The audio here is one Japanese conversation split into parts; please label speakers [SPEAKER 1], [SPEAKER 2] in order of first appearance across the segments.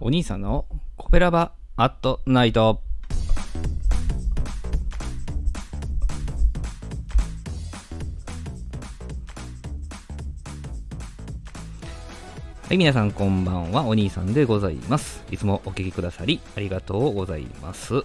[SPEAKER 1] お兄さんのコペラバアットナイト。はい、皆さんこんばんは。お兄さんでございます。いつもお聞きくださりありがとうございます。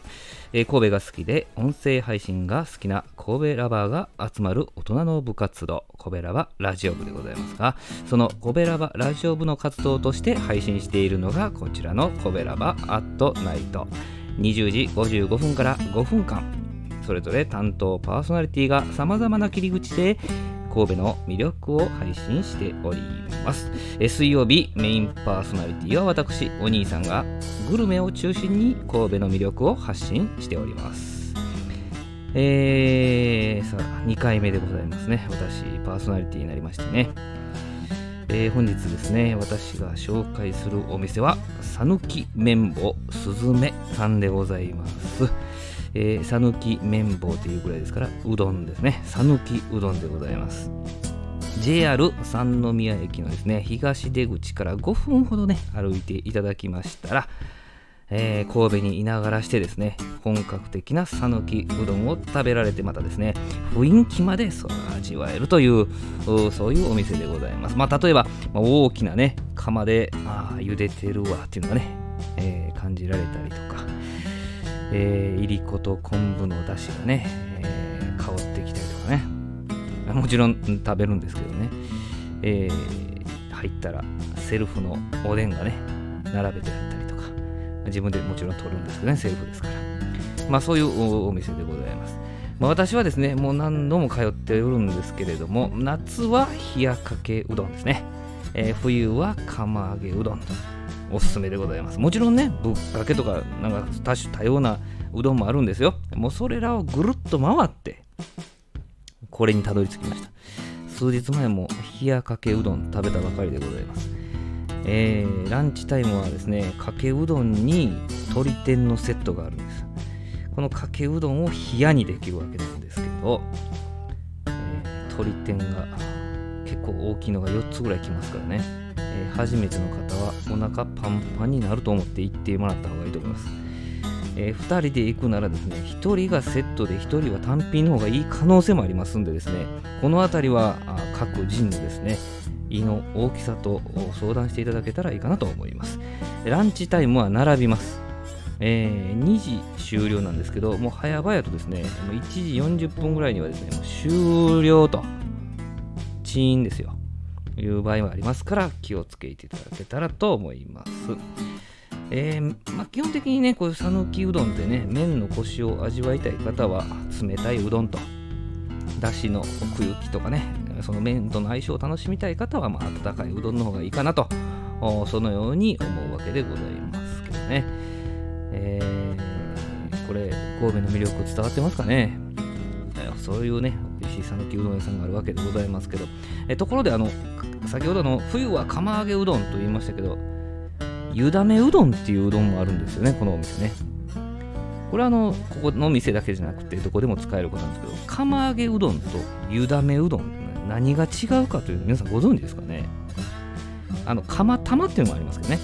[SPEAKER 1] えー、神戸が好きで音声配信が好きな神戸ラバーが集まる大人の部活動、神戸ラバラジオ部でございますが、その神戸ラバラジオ部の活動として配信しているのがこちらの神戸ラバアットナイト。20時55分から5分間、それぞれ担当パーソナリティが様々な切り口で神戸の魅力を配信しております。え水曜日メインパーソナリティは私、お兄さんがグルメを中心に神戸の魅力を発信しております。えー、さあ、2回目でございますね。私、パーソナリティになりましてね。えー、本日ですね、私が紹介するお店は、さぬき綿棒すずめさんでございます。さぬき綿棒というぐらいですから、うどんですね。さぬきうどんでございます。JR 三宮駅のですね、東出口から5分ほどね、歩いていただきましたら、えー、神戸にいながらしてですね、本格的な讃岐うどんを食べられて、またですね、雰囲気までそ味わえるという、そういうお店でございます。まあ、例えば、まあ、大きなね、釜で、ああ、茹でてるわっていうのがね、えー、感じられたりとか、えー、いりこと昆布の出汁がね、えー、香ってきたりとかね。もちろん食べるんですけどね、えー、入ったらセルフのおでんがね並べてあったりとか。自分でもちろん取るんですけどねセルフですから。まあそういうお店でございます。まあ、私はですね、もう何度も通っておるんですけれども、夏は冷やかけうどんですね。えー、冬は釜揚げうどんと。おすすめでございます。もちろんね、ぶっかけとか、なんか多種多様なうどんもあるんですよ。もうそれらをぐるっと回って、これにたどり着きました。数日前も冷やかけうどん食べたばかりでございます。えー、ランチタイムはですね、かけうどんに鶏天のセットがあるんです。このかけうどんを冷やにできるわけなんですけど、えー、鶏天が結構大きいのが4つぐらいきますからね。えー、初めての方はお腹パンパンになると思って行ってもらった方がいいと思います。えー、2人で行くならですね、1人がセットで1人は単品の方がいい可能性もありますんでですね、この辺りは各人のですね、胃の大きさと相談していただけたらいいかなと思います。ランチタイムは並びます。えー、2時終了なんですけど、もう早々とですね、1時40分ぐらいにはですね、もう終了と、チーンですよ。いう場合もありますから気をつけていただけたらと思います。えー、まあ、基本的にね、こういう讃岐うどんってね、麺のコシを味わいたい方は冷たいうどんと、だしの奥行きとかね、その麺との相性を楽しみたい方は、まあ、温かいうどんの方がいいかなと、そのように思うわけでございますけどね。えー、これ、神戸の魅力伝わってますかね？そういうね、美味しい讃岐うどん屋さんがあるわけでございますけど、えところであの、先ほどの冬は釜揚げうどんと言いましたけど、湯だめうどんっていううどんもあるんですよね、このお店ね。これはあの、ここの店だけじゃなくて、どこでも使えることなんですけど、釜揚げうどんと湯だめうどん、何が違うかというの皆さんご存知ですかねあの、釜玉っていうのもありますけどね。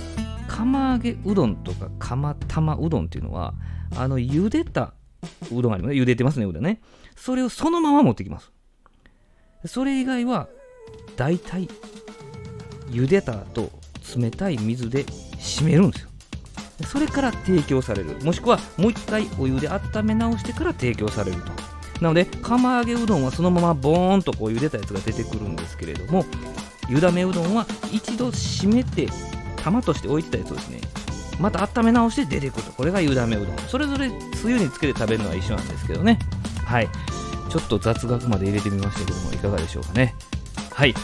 [SPEAKER 1] 釜揚げうどんとか釜玉うどんっていうのは、あの、茹でたうどんありますね。茹でてますね、うどんね。それをそのまま持ってきます。それ以外は、大体、茹でた後、冷たい水で締めるんですよ。それから提供される。もしくは、もう一回お湯で温め直してから提供されると。なので、釜揚げうどんはそのままボーンとこう茹でたやつが出てくるんですけれども、湯だめうどんは一度締めて、玉として置いてたやつをですね、また温め直して出てくると。これが湯だめうどん。それぞれつゆにつけて食べるのは一緒なんですけどね。はい。ちょっと雑学まで入れてみましたけども、いかがでしょうかね。はい。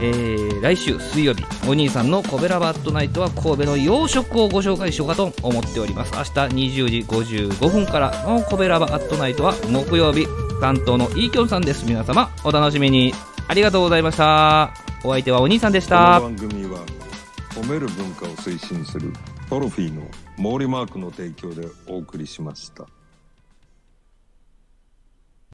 [SPEAKER 1] えー、来週水曜日、お兄さんのコベラバットナイトは神戸の洋食をご紹介しようかと思っております。明日20時55分からのコベラバットナイトは木曜日、担当のイーキョンさんです。皆様、お楽しみに。ありがとうございました。お相手はお兄さんでした。
[SPEAKER 2] この番組は、褒める文化を推進するトロフィーの毛利マークの提供でお送りしました。